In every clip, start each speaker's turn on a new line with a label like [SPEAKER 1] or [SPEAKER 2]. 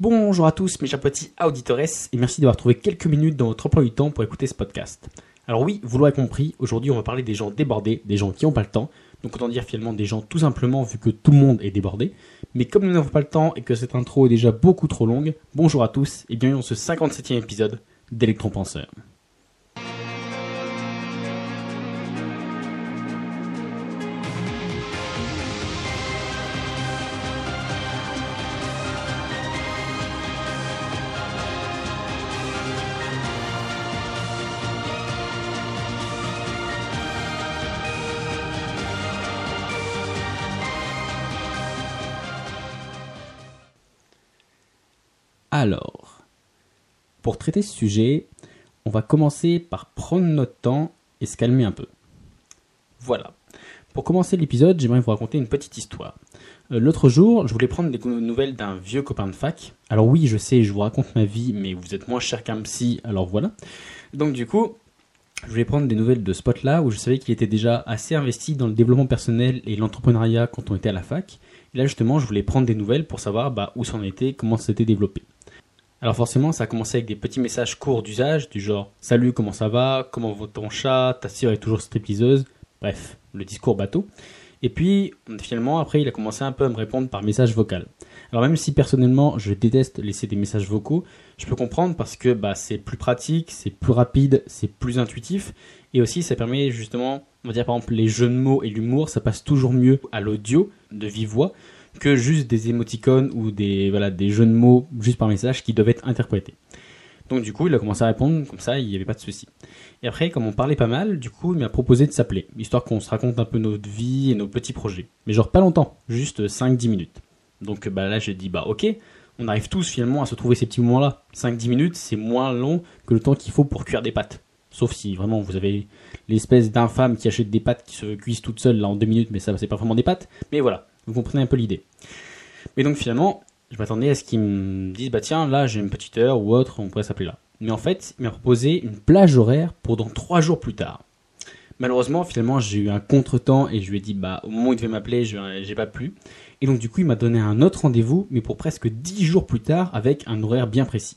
[SPEAKER 1] Bonjour à tous mes chers petits auditores et merci d'avoir trouvé quelques minutes dans votre emploi du temps pour écouter ce podcast. Alors oui, vous l'aurez compris, aujourd'hui on va parler des gens débordés, des gens qui n'ont pas le temps, donc autant dire finalement des gens tout simplement vu que tout le monde est débordé. Mais comme nous n'avons pas le temps et que cette intro est déjà beaucoup trop longue, bonjour à tous et bienvenue dans ce 57e épisode d'Electron-Penseur. Alors, pour traiter ce sujet, on va commencer par prendre notre temps et se calmer un peu. Voilà. Pour commencer l'épisode, j'aimerais vous raconter une petite histoire. Euh, L'autre jour, je voulais prendre des nouvelles d'un vieux copain de fac. Alors oui, je sais, je vous raconte ma vie, mais vous êtes moins cher qu'un psy, alors voilà. Donc du coup, je voulais prendre des nouvelles de ce pote-là, où je savais qu'il était déjà assez investi dans le développement personnel et l'entrepreneuriat quand on était à la fac. Et là justement, je voulais prendre des nouvelles pour savoir bah, où c'en était, comment ça s'était développé. Alors forcément, ça a commencé avec des petits messages courts d'usage, du genre « Salut, comment ça va? Comment va ton chat? Ta sœur est toujours stripteaseuse ?» Bref, le discours bateau. Et puis, finalement, après, il a commencé un peu à me répondre par message vocal. Alors même si personnellement, je déteste laisser des messages vocaux, je peux comprendre parce que bah, c'est plus pratique, c'est plus rapide, c'est plus intuitif, et aussi ça permet justement, on va dire par exemple les jeux de mots et l'humour, ça passe toujours mieux à l'audio de vive voix que juste des émoticônes ou des, voilà, des jeux de mots juste par message qui doivent être interprétés. Donc du coup, il a commencé à répondre comme ça, il n'y avait pas de souci. Et après, comme on parlait pas mal, du coup, il m'a proposé de s'appeler, histoire qu'on se raconte un peu notre vie et nos petits projets. Mais genre pas longtemps, juste 5-10 minutes. Donc bah là, j'ai dit, bah ok, on arrive tous finalement à se trouver ces petits moments-là. 5-10 minutes, c'est moins long que le temps qu'il faut pour cuire des pâtes. Sauf si vraiment vous avez l'espèce d'infâme qui achète des pâtes qui se cuisent toutes seules là en 2 minutes, mais ça c'est pas vraiment des pâtes. Mais voilà, vous comprenez un peu l'idée. Mais donc finalement, je m'attendais à ce qu'ils me disent bah tiens là j'ai une petite heure ou autre, on pourrait s'appeler là. Mais en fait, il m'a proposé une plage horaire pour dans trois jours plus tard. Malheureusement, finalement, j'ai eu un contretemps et je lui ai dit bah au moment où il devait m'appeler, j'ai pas pu. Et donc du coup, il m'a donné un autre rendez-vous, mais pour presque dix jours plus tard, avec un horaire bien précis.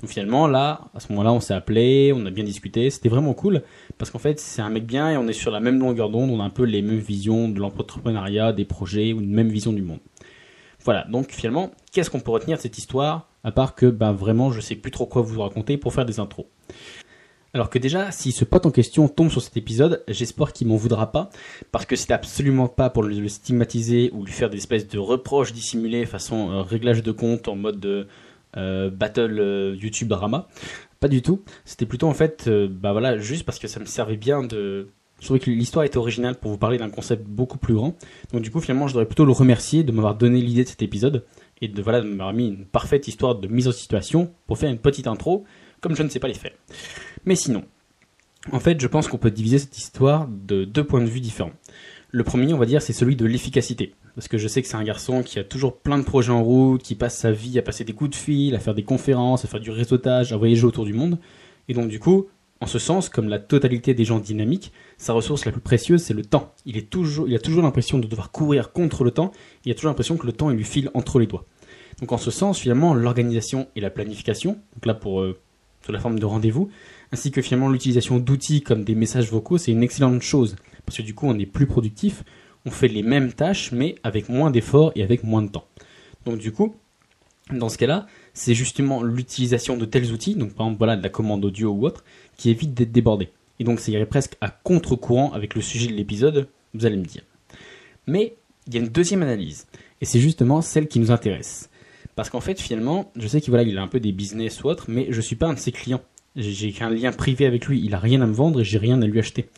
[SPEAKER 1] Donc finalement, là, à ce moment-là, on s'est appelé, on a bien discuté, c'était vraiment cool, parce qu'en fait, c'est un mec bien et on est sur la même longueur d'onde, on a un peu les mêmes visions de l'entrepreneuriat, des projets, ou une même vision du monde. Voilà, donc finalement, qu'est-ce qu'on peut retenir de cette histoire, à part que, bah vraiment, je sais plus trop quoi vous raconter pour faire des intros. Alors que déjà, si ce pote en question tombe sur cet épisode, j'espère qu'il m'en voudra pas, parce que c'est absolument pas pour le stigmatiser ou lui faire des espèces de reproches dissimulés façon euh, réglage de compte en mode de euh, battle euh, YouTube drama. Pas du tout. C'était plutôt en fait, euh, bah voilà, juste parce que ça me servait bien de. Je trouvais que l'histoire était originale pour vous parler d'un concept beaucoup plus grand. Donc du coup, finalement, je devrais plutôt le remercier de m'avoir donné l'idée de cet épisode et de voilà de m'avoir mis une parfaite histoire de mise en situation pour faire une petite intro, comme je ne sais pas les faire. Mais sinon, en fait, je pense qu'on peut diviser cette histoire de deux points de vue différents. Le premier, on va dire, c'est celui de l'efficacité. Parce que je sais que c'est un garçon qui a toujours plein de projets en route, qui passe sa vie à passer des coups de fil, à faire des conférences, à faire du réseautage, à voyager autour du monde. Et donc, du coup, en ce sens, comme la totalité des gens dynamiques, sa ressource la plus précieuse, c'est le temps. Il, est toujours, il a toujours l'impression de devoir courir contre le temps, il a toujours l'impression que le temps, lui file entre les doigts. Donc, en ce sens, finalement, l'organisation et la planification, donc là pour euh, sous la forme de rendez-vous, ainsi que finalement l'utilisation d'outils comme des messages vocaux, c'est une excellente chose. Parce que du coup, on est plus productif, on fait les mêmes tâches, mais avec moins d'efforts et avec moins de temps. Donc du coup, dans ce cas-là, c'est justement l'utilisation de tels outils, donc par exemple voilà, de la commande audio ou autre, qui évite d'être débordé. Et donc ça irait presque à contre-courant avec le sujet de l'épisode, vous allez me dire. Mais il y a une deuxième analyse, et c'est justement celle qui nous intéresse. Parce qu'en fait, finalement, je sais qu'il voilà, il a un peu des business ou autre, mais je suis pas un de ses clients. J'ai qu'un lien privé avec lui, il a rien à me vendre et j'ai rien à lui acheter.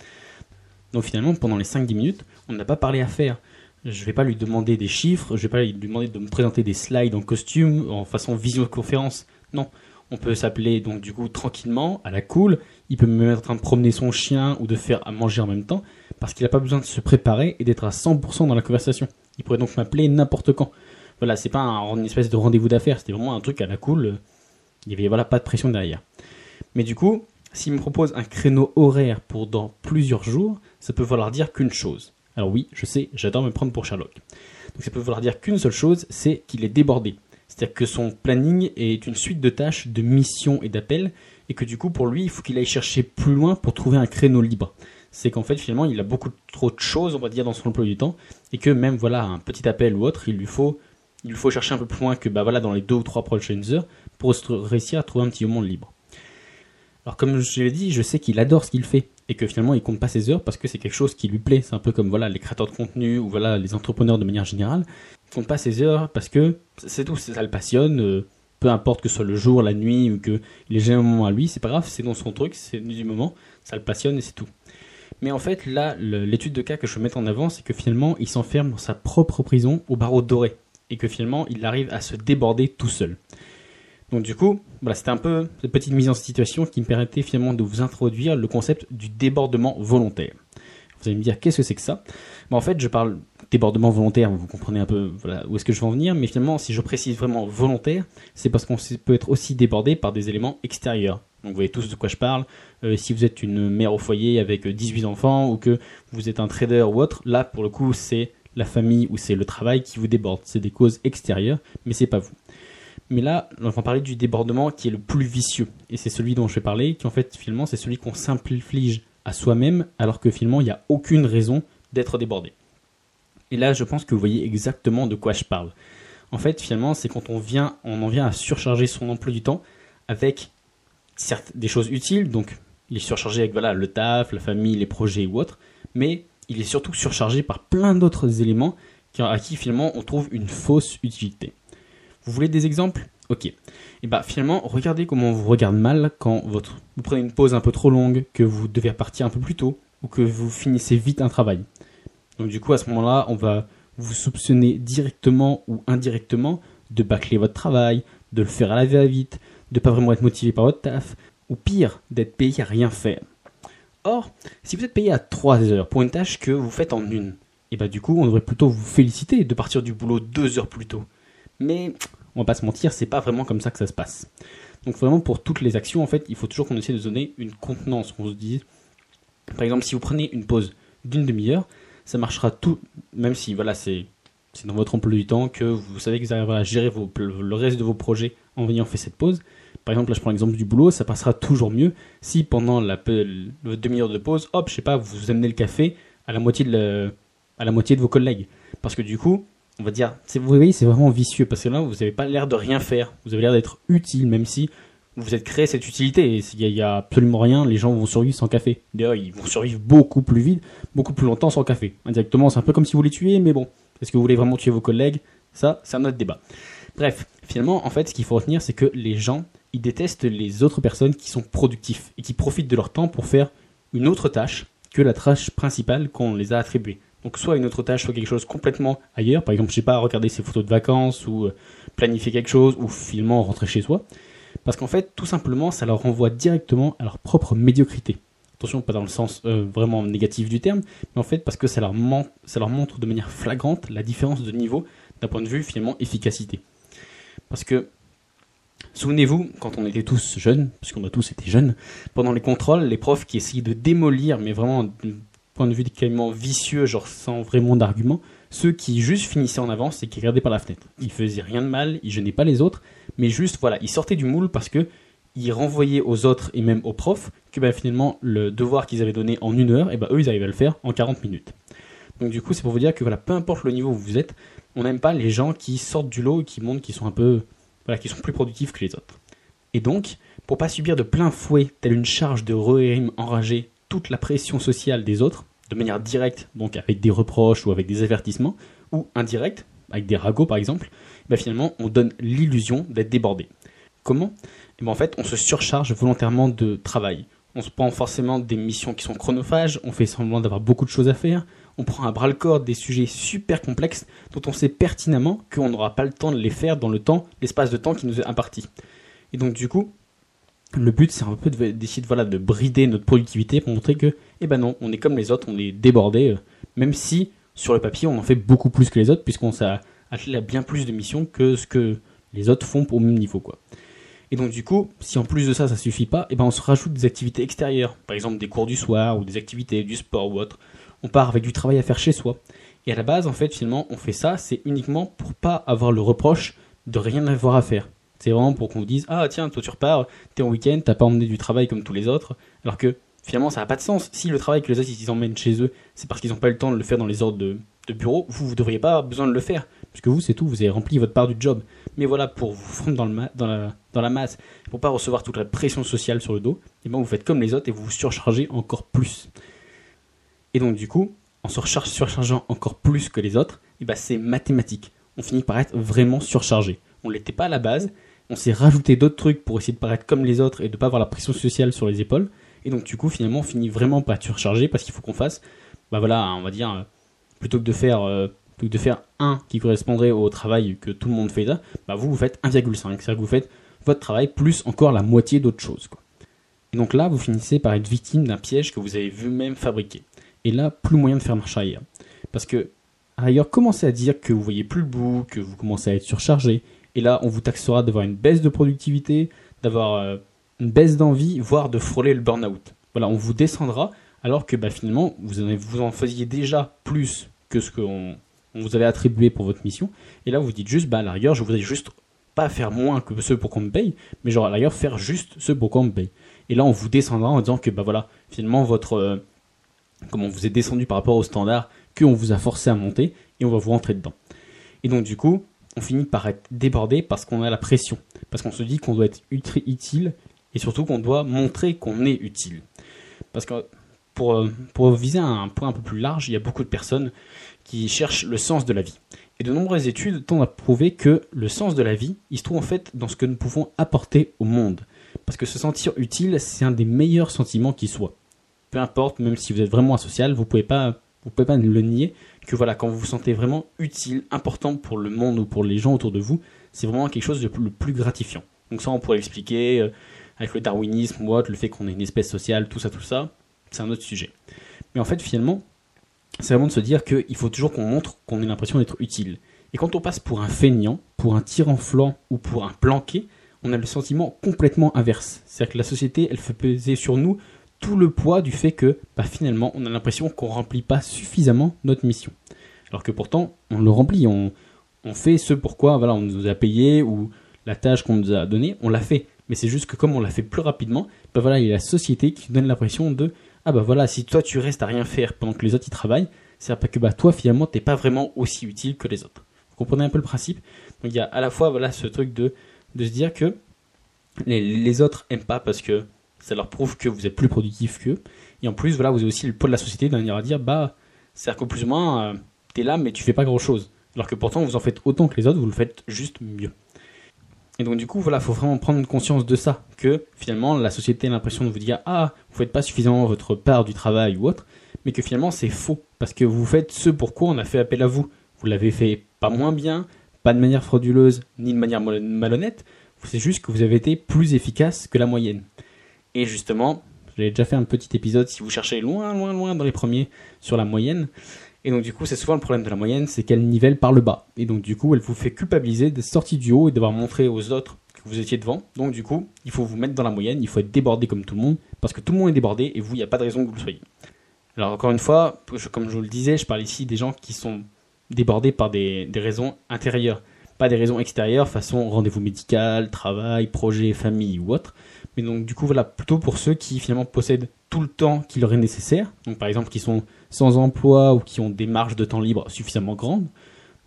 [SPEAKER 1] Donc finalement, pendant les 5-10 minutes, on n'a pas parlé affaires. Je vais pas lui demander des chiffres, je vais pas lui demander de me présenter des slides en costume, en façon visioconférence. Non, on peut s'appeler donc du coup tranquillement, à la cool. Il peut me mettre en train de promener son chien ou de faire à manger en même temps, parce qu'il n'a pas besoin de se préparer et d'être à 100% dans la conversation. Il pourrait donc m'appeler n'importe quand. Voilà, c'est pas un, une espèce de rendez-vous d'affaires, c'était vraiment un truc à la cool. Il y avait voilà pas de pression derrière. Mais du coup, s'il me propose un créneau horaire pour dans plusieurs jours, ça peut vouloir dire qu'une chose. Alors oui, je sais, j'adore me prendre pour Sherlock. Donc ça peut vouloir dire qu'une seule chose, c'est qu'il est débordé. C'est-à-dire que son planning est une suite de tâches, de missions et d'appels, et que du coup, pour lui, il faut qu'il aille chercher plus loin pour trouver un créneau libre. C'est qu'en fait, finalement, il a beaucoup trop de choses, on va dire, dans son emploi du temps, et que même, voilà, un petit appel ou autre, il lui faut, il lui faut chercher un peu plus loin que, bah voilà, dans les deux ou trois prochaines heures, pour réussir à trouver un petit moment libre. Alors, comme je l'ai dit, je sais qu'il adore ce qu'il fait, et que finalement, il compte pas ses heures parce que c'est quelque chose qui lui plaît. C'est un peu comme, voilà, les créateurs de contenu, ou voilà, les entrepreneurs de manière générale. Il compte pas ses heures parce que c'est tout, ça le passionne, euh, peu importe que ce soit le jour, la nuit, ou qu'il ait un moment à lui, c'est pas grave, c'est dans son truc, c'est du moment, ça le passionne et c'est tout. Mais en fait, là, l'étude de cas que je veux mettre en avant, c'est que finalement, il s'enferme dans sa propre prison au barreau doré. Et que finalement, il arrive à se déborder tout seul. Donc du coup, voilà, c'était un peu cette petite mise en situation qui me permettait finalement de vous introduire le concept du débordement volontaire. Vous allez me dire, qu'est-ce que c'est que ça? En fait, je parle débordement volontaire, vous comprenez un peu où est-ce que je veux en venir, mais finalement, si je précise vraiment volontaire, c'est parce qu'on peut être aussi débordé par des éléments extérieurs. Donc vous voyez tous de quoi je parle. Euh, si vous êtes une mère au foyer avec 18 enfants ou que vous êtes un trader ou autre, là pour le coup c'est la famille ou c'est le travail qui vous déborde. C'est des causes extérieures, mais c'est pas vous. Mais là, on va parler du débordement qui est le plus vicieux. Et c'est celui dont je vais parler, qui en fait finalement c'est celui qu'on s'inflige à soi-même alors que finalement il n'y a aucune raison d'être débordé. Et là je pense que vous voyez exactement de quoi je parle. En fait finalement c'est quand on vient, on en vient à surcharger son emploi du temps avec certes des choses utiles, donc il est surchargé avec voilà, le taf, la famille, les projets ou autres, mais il est surtout surchargé par plein d'autres éléments à qui finalement on trouve une fausse utilité. Vous voulez des exemples? Ok. Et eh bah finalement, regardez comment on vous regarde mal quand vous prenez une pause un peu trop longue, que vous devez repartir un peu plus tôt, ou que vous finissez vite un travail. Donc du coup, à ce moment-là, on va vous soupçonner directement ou indirectement de bâcler votre travail, de le faire à la va-vite, de pas vraiment être motivé par votre taf, ou pire, d'être payé à rien faire. Or, si vous êtes payé à 3 heures pour une tâche que vous faites en une, et bah du coup, on devrait plutôt vous féliciter de partir du boulot 2 heures plus tôt. Mais on va pas se mentir, c'est pas vraiment comme ça que ça se passe. Donc vraiment pour toutes les actions, en fait, il faut toujours qu'on essaie de donner une contenance. On se dit, par exemple, si vous prenez une pause d'une demi-heure, ça marchera tout, même si voilà, c'est dans votre emploi du temps que vous savez que vous arriverez à gérer le reste de vos projets en ayant fait cette pause. Par exemple, là je prends l'exemple du boulot, ça passera toujours mieux si pendant la, demi-heure de pause, hop, je sais pas, vous amenez le café à la moitié de, à la moitié de vos collègues. Parce que du coup, on va dire, vous voyez, c'est vraiment vicieux parce que là, vous n'avez pas l'air de rien faire. Vous avez l'air d'être utile, même si vous êtes créé cette utilité. Il n'y a, absolument rien, les gens vont survivre sans café. D'ailleurs, ils vont survivre beaucoup plus vite, beaucoup plus longtemps sans café. Indirectement, c'est un peu comme si vous les tuiez, mais bon, est-ce que vous voulez vraiment tuer vos collègues? Ça, c'est un autre débat. Bref, finalement, en fait, ce qu'il faut retenir, c'est que les gens, ils détestent les autres personnes qui sont productifs et qui profitent de leur temps pour faire une autre tâche que la tâche principale qu'on les a attribuées. Donc soit une autre tâche, soit quelque chose complètement ailleurs. Par exemple, je sais pas, regarder ses photos de vacances ou euh, planifier quelque chose ou finalement rentrer chez soi. Parce qu'en fait, tout simplement, ça leur renvoie directement à leur propre médiocrité. Attention, pas dans le sens euh, vraiment négatif du terme, mais en fait parce que ça leur, ça leur montre de manière flagrante la différence de niveau d'un point de vue finalement efficacité. Parce que, souvenez-vous, quand on était tous jeunes, parce qu'on a tous été jeunes, pendant les contrôles, les profs qui essayaient de démolir, mais vraiment point de vue carrément vicieux, genre sans vraiment d'argument, ceux qui juste finissaient en avance et qui regardaient par la fenêtre. Ils faisaient rien de mal, ils gênaient pas les autres, mais juste, voilà, ils sortaient du moule parce que ils renvoyaient aux autres et même aux profs que bah, finalement le devoir qu'ils avaient donné en une heure, et bah, eux ils arrivaient à le faire en 40 minutes. Donc du coup c'est pour vous dire que voilà, peu importe le niveau où vous êtes, on n'aime pas les gens qui sortent du lot et qui montrent qu'ils sont un peu, voilà, qui sont plus productifs que les autres. Et donc, pour pas subir de plein fouet, telle une charge de rehim enragé, toute la pression sociale des autres, de manière directe, donc avec des reproches ou avec des avertissements, ou indirecte, avec des ragots par exemple, bah finalement on donne l'illusion d'être débordé. Comment? Et ben en fait, on se surcharge volontairement de travail. On se prend forcément des missions qui sont chronophages, on fait semblant d'avoir beaucoup de choses à faire, on prend à bras le corps des sujets super complexes dont on sait pertinemment qu'on n'aura pas le temps de les faire dans le temps, l'espace de temps qui nous est imparti. Et donc du coup, le but c'est un peu d'essayer de, voilà, de brider notre productivité pour montrer que, eh ben non, on est comme les autres, on est débordé, euh, même si sur le papier on en fait beaucoup plus que les autres puisqu'on s'est attelé à bien plus de missions que ce que les autres font au même niveau quoi. Et donc du coup, si en plus de ça, ça suffit pas, eh ben on se rajoute des activités extérieures, par exemple des cours du soir ou des activités du sport ou autre. On part avec du travail à faire chez soi. Et à la base, en fait, finalement, on fait ça, c'est uniquement pour pas avoir le reproche de rien avoir à faire. C'est vraiment pour qu'on vous dise ah tiens toi tu repars, t'es en week-end, t'as pas emmené du travail comme tous les autres, alors que finalement ça n'a pas de sens. Si le travail que les autres ils emmènent chez eux, c'est parce qu'ils n'ont pas eu le temps de le faire dans les ordres de, bureau, vous vous devriez pas avoir besoin de le faire, puisque vous c'est tout, vous avez rempli votre part du job. Mais voilà pour vous fondre dans, le dans, la, dans la masse, pour pas recevoir toute la pression sociale sur le dos, et eh ben vous faites comme les autres et vous vous surchargez encore plus. Et donc du coup, en se surchargeant encore plus que les autres, et eh ben c'est mathématique. On finit par être vraiment surchargé. On l'était pas à la base, on s'est rajouté d'autres trucs pour essayer de paraître comme les autres et de pas avoir la pression sociale sur les épaules. Et donc du coup finalement on finit vraiment par être surchargé parce qu'il faut qu'on fasse, bah voilà, on va dire, euh, plutôt que de faire euh, plutôt que de faire 1 qui correspondrait au travail que tout le monde fait là, bah vous vous faites 1,5. C'est-à-dire que vous faites votre travail plus encore la moitié d'autre chose. Et donc là, vous finissez par être victime d'un piège que vous avez vous-même fabriqué. Et là, plus moyen de faire marche arrière. Parce que, ailleurs, commencez à dire que vous voyez plus le bout, que vous commencez à être surchargé, et là, on vous taxera d'avoir une baisse de productivité, d'avoir euh, une baisse d'envie, voire de frôler le burn-out. Voilà, on vous descendra, alors que bah, finalement, vous en, faisiez déjà plus que ce qu'on vous avait attribué pour votre mission. Et là, vous dites juste, bah, à la je voudrais juste pas faire moins que ceux pour qu'on me paye, mais genre à la rigueur faire juste ce pour qu'on me paye. Et là, on vous descendra en disant que bah voilà, finalement votre euh, comment on vous est descendu par rapport au standard qu'on vous a forcé à monter et on va vous rentrer dedans. Et donc du coup, on finit par être débordé parce qu'on a la pression, parce qu'on se dit qu'on doit être utile et surtout qu'on doit montrer qu'on est utile. Parce que pour, euh, pour viser un point un peu plus large, il y a beaucoup de personnes qui cherchent le sens de la vie. Et de nombreuses études tendent à prouver que le sens de la vie, il se trouve en fait dans ce que nous pouvons apporter au monde. Parce que se sentir utile, c'est un des meilleurs sentiments qui soit. Peu importe, même si vous êtes vraiment asocial, vous pouvez pas, vous pouvez pas le nier que voilà, quand vous vous sentez vraiment utile, important pour le monde ou pour les gens autour de vous, c'est vraiment quelque chose de le plus gratifiant. Donc ça, on pourrait l'expliquer euh, avec le darwinisme le fait qu'on est une espèce sociale, tout ça, tout ça, c'est un autre sujet. Mais en fait, finalement, c'est vraiment de se dire qu'il faut toujours qu'on montre qu'on ait l'impression d'être utile. Et quand on passe pour un feignant, pour un flanc ou pour un planqué, on a le sentiment complètement inverse. C'est-à-dire que la société, elle fait peser sur nous tout le poids du fait que bah, finalement on a l'impression qu'on remplit pas suffisamment notre mission. Alors que pourtant on le remplit, on, fait ce pourquoi voilà, on nous a payé ou la tâche qu'on nous a donnée, on l'a fait. Mais c'est juste que comme on l'a fait plus rapidement, bah voilà, il y a la société qui donne l'impression de ah bah voilà, si toi tu restes à rien faire pendant que les autres y travaillent, c'est pas que bah toi finalement t'es pas vraiment aussi utile que les autres. Vous comprenez un peu le principe? Donc il y a à la fois voilà ce truc de, de se dire que les, les autres aiment pas parce que ça leur prouve que vous êtes plus productif qu'eux. Et en plus, voilà, vous avez aussi le poids de la société d'un à dire, bah, c'est-à-dire que plus ou moins, euh, t'es là, mais tu fais pas grand-chose. Alors que pourtant, vous en faites autant que les autres, vous le faites juste mieux. Et donc du coup, voilà, faut vraiment prendre conscience de ça, que finalement, la société a l'impression de vous dire, ah, vous faites pas suffisamment votre part du travail ou autre, mais que finalement, c'est faux, parce que vous faites ce pourquoi on a fait appel à vous. Vous l'avez fait pas moins bien, pas de manière frauduleuse, ni de manière malhonnête, c'est juste que vous avez été plus efficace que la moyenne. Et justement, j'ai déjà fait un petit épisode si vous cherchez loin, loin, loin dans les premiers sur la moyenne. Et donc du coup, c'est souvent le problème de la moyenne, c'est qu'elle nivelle par le bas. Et donc du coup, elle vous fait culpabiliser d'être sorti du haut et d'avoir montré aux autres que vous étiez devant. Donc du coup, il faut vous mettre dans la moyenne, il faut être débordé comme tout le monde, parce que tout le monde est débordé et vous, il n'y a pas de raison que vous le soyez. Alors encore une fois, comme je vous le disais, je parle ici des gens qui sont débordés par des, des raisons intérieures, pas des raisons extérieures, façon rendez-vous médical, travail, projet, famille ou autre. Mais donc du coup voilà, plutôt pour ceux qui finalement possèdent tout le temps qui leur est nécessaire, donc par exemple qui sont sans emploi ou qui ont des marges de temps libre suffisamment grandes.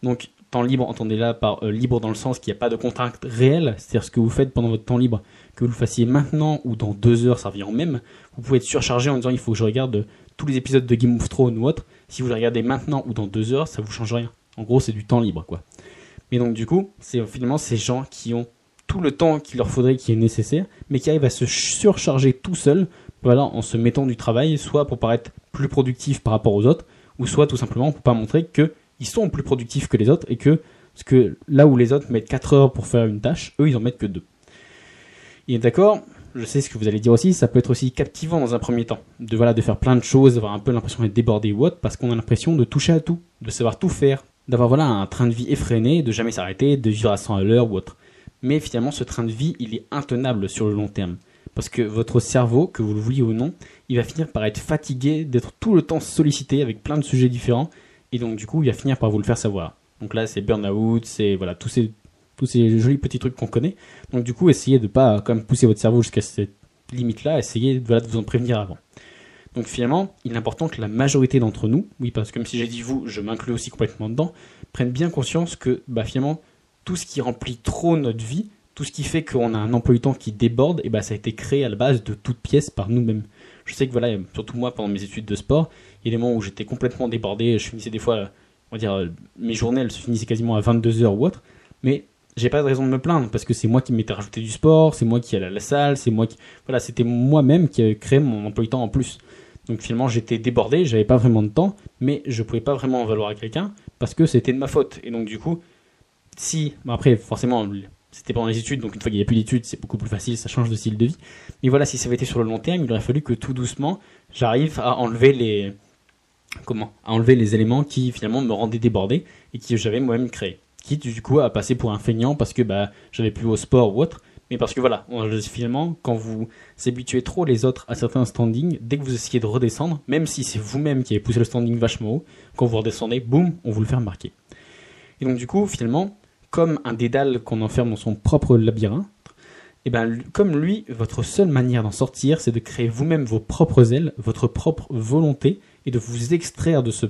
[SPEAKER 1] Donc temps libre, entendez là par euh, libre dans le sens qu'il n'y a pas de contrainte réelle, c'est-à-dire ce que vous faites pendant votre temps libre, que vous le fassiez maintenant ou dans deux heures, ça revient en même. Vous pouvez être surchargé en disant il faut que je regarde tous les épisodes de Game of Thrones ou autre. Si vous les regardez maintenant ou dans deux heures, ça vous change rien. En gros, c'est du temps libre, quoi. Mais donc du coup, c'est finalement ces gens qui ont tout le temps qu'il leur faudrait qui est nécessaire, mais qui arrive à se surcharger tout seul, voilà, en se mettant du travail, soit pour paraître plus productif par rapport aux autres, ou soit tout simplement pour pas montrer qu'ils sont plus productifs que les autres et que, parce que là où les autres mettent 4 heures pour faire une tâche, eux ils en mettent que 2. Et d'accord, je sais ce que vous allez dire aussi, ça peut être aussi captivant dans un premier temps, de voilà, de faire plein de choses, d'avoir un peu l'impression d'être débordé ou autre, parce qu'on a l'impression de toucher à tout, de savoir tout faire, d'avoir voilà un train de vie effréné, de jamais s'arrêter, de vivre à 100 à l'heure ou autre mais finalement ce train de vie il est intenable sur le long terme. Parce que votre cerveau, que vous le vouliez ou non, il va finir par être fatigué d'être tout le temps sollicité avec plein de sujets différents, et donc du coup il va finir par vous le faire savoir. Donc là c'est burn-out, c'est voilà tous ces tous ces jolis petits trucs qu'on connaît. Donc du coup, essayez de pas comme pousser votre cerveau jusqu'à cette limite-là, essayez voilà, de vous en prévenir avant. Donc finalement, il est important que la majorité d'entre nous, oui, parce que comme si j'ai dit vous, je m'inclus aussi complètement dedans, prennent bien conscience que bah, finalement, tout ce qui remplit trop notre vie, tout ce qui fait qu'on a un emploi du temps qui déborde, et bah, ça a été créé à la base de toutes pièces par nous-mêmes. Je sais que voilà, surtout moi, pendant mes études de sport, il y a des moments où j'étais complètement débordé, je finissais des fois, on va dire, mes journées, elles se finissaient quasiment à 22h ou autre, mais j'ai pas de raison de me plaindre parce que c'est moi qui m'étais rajouté du sport, c'est moi qui allais à la salle, c'est moi qui voilà, c'était moi-même qui avais créé mon emploi du temps en plus. Donc finalement, j'étais débordé, j'avais pas vraiment de temps, mais je pouvais pas vraiment en valoir à quelqu'un parce que c'était de ma faute. Et donc du coup, si bon après forcément c'était pendant les études, donc une fois qu'il n'y a plus d'études, c'est beaucoup plus facile, ça change de style de vie. Mais voilà, si ça avait été sur le long terme, il aurait fallu que tout doucement, j'arrive à enlever les comment à enlever les éléments qui finalement me rendaient débordé et qui j'avais moi-même créé quitte du coup à passer pour un feignant parce que bah, j'avais plus au sport ou autre. Mais parce que voilà, finalement, quand vous habituez trop les autres à certains standings, dès que vous essayez de redescendre, même si c'est vous-même qui avez poussé le standing vachement haut, quand vous redescendez, boum, on vous le fait remarquer. Et donc du coup, finalement, comme un dédale qu'on enferme dans son propre labyrinthe, et ben, comme lui, votre seule manière d'en sortir, c'est de créer vous-même vos propres ailes, votre propre volonté, et de vous extraire de ce,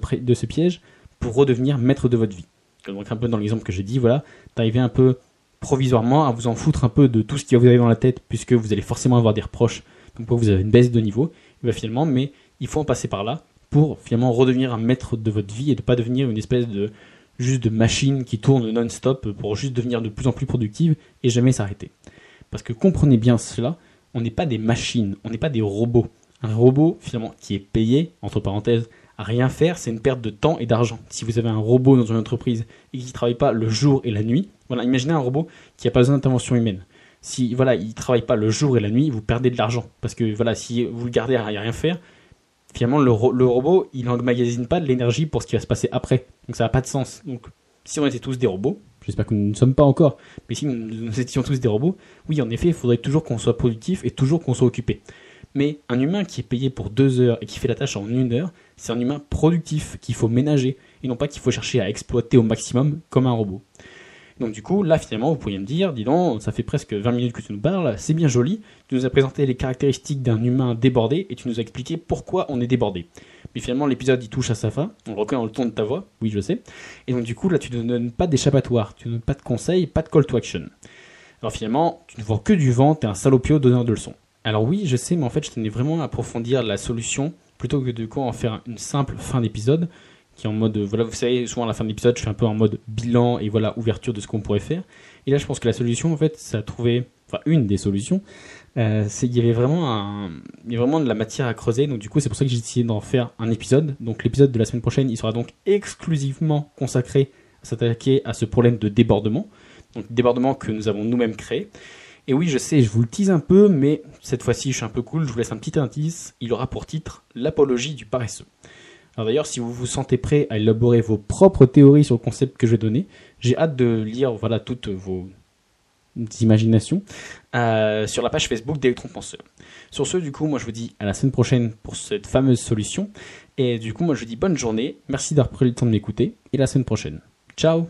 [SPEAKER 1] piège pour redevenir maître de votre vie. Donc un peu dans l'exemple que j'ai dit, voilà, d'arriver un peu provisoirement à vous en foutre un peu de tout ce qui vous arriver dans la tête, puisque vous allez forcément avoir des reproches, donc vous avez une baisse de niveau, finalement, mais il faut en passer par là pour finalement redevenir un maître de votre vie et de pas devenir une espèce de juste de machine qui tourne non-stop pour juste devenir de plus en plus productive et jamais s'arrêter. Parce que comprenez bien cela, on n'est pas des machines, on n'est pas des robots. Un robot finalement qui est payé, entre parenthèses, rien faire, c'est une perte de temps et d'argent. Si vous avez un robot dans une entreprise et qui ne travaille pas le jour et la nuit, voilà, imaginez un robot qui n'a pas besoin d'intervention humaine. Si voilà, il travaille pas le jour et la nuit, vous perdez de l'argent parce que voilà, si vous le gardez à rien faire, finalement le, robot, il n'emmagasine pas de l'énergie pour ce qui va se passer après. Donc ça n'a pas de sens. Donc si on était tous des robots, j'espère que nous ne sommes pas encore, mais si nous étions tous des robots, oui, en effet, il faudrait toujours qu'on soit productif et toujours qu'on soit occupé. Mais un humain qui est payé pour deux heures et qui fait la tâche en une heure, c'est un humain productif qu'il faut ménager et non pas qu'il faut chercher à exploiter au maximum comme un robot. Donc du coup, là finalement, vous pourriez me dire, dis donc, ça fait presque 20 minutes que tu nous parles, c'est bien joli, tu nous as présenté les caractéristiques d'un humain débordé et tu nous as expliqué pourquoi on est débordé. Mais finalement, l'épisode il touche à sa fin, on le reconnaît dans le ton de ta voix, oui je sais, et donc du coup, là tu ne donnes pas d'échappatoire, tu ne donnes pas de conseils, pas de call to action. Alors finalement, tu ne vends que du vent, t'es un salopio donneur de leçons. Alors oui, je sais, mais en fait, je tenais vraiment à approfondir la solution plutôt que de quoi en faire une simple fin d'épisode qui est en mode voilà vous savez souvent à la fin de l'épisode je fais un peu en mode bilan et voilà ouverture de ce qu'on pourrait faire. Et là je pense que la solution en fait ça a trouvé enfin une des solutions euh, c'est il y avait vraiment il y a vraiment de la matière à creuser. Donc du coup c'est pour ça que j'ai décidé d'en faire un épisode. Donc l'épisode de la semaine prochaine il sera donc exclusivement consacré à s'attaquer à ce problème de débordement. Donc débordement que nous avons nous-mêmes créé. Et oui, je sais, je vous le tease un peu, mais cette fois-ci, je suis un peu cool, je vous laisse un petit indice. Il aura pour titre L'apologie du paresseux. D'ailleurs, si vous vous sentez prêt à élaborer vos propres théories sur le concept que je vais donner, j'ai hâte de lire voilà toutes vos imaginations euh, sur la page Facebook d'Electron Penseur. Sur ce, du coup, moi je vous dis à la semaine prochaine pour cette fameuse solution. Et du coup, moi je vous dis bonne journée, merci d'avoir pris le temps de m'écouter, et la semaine prochaine. Ciao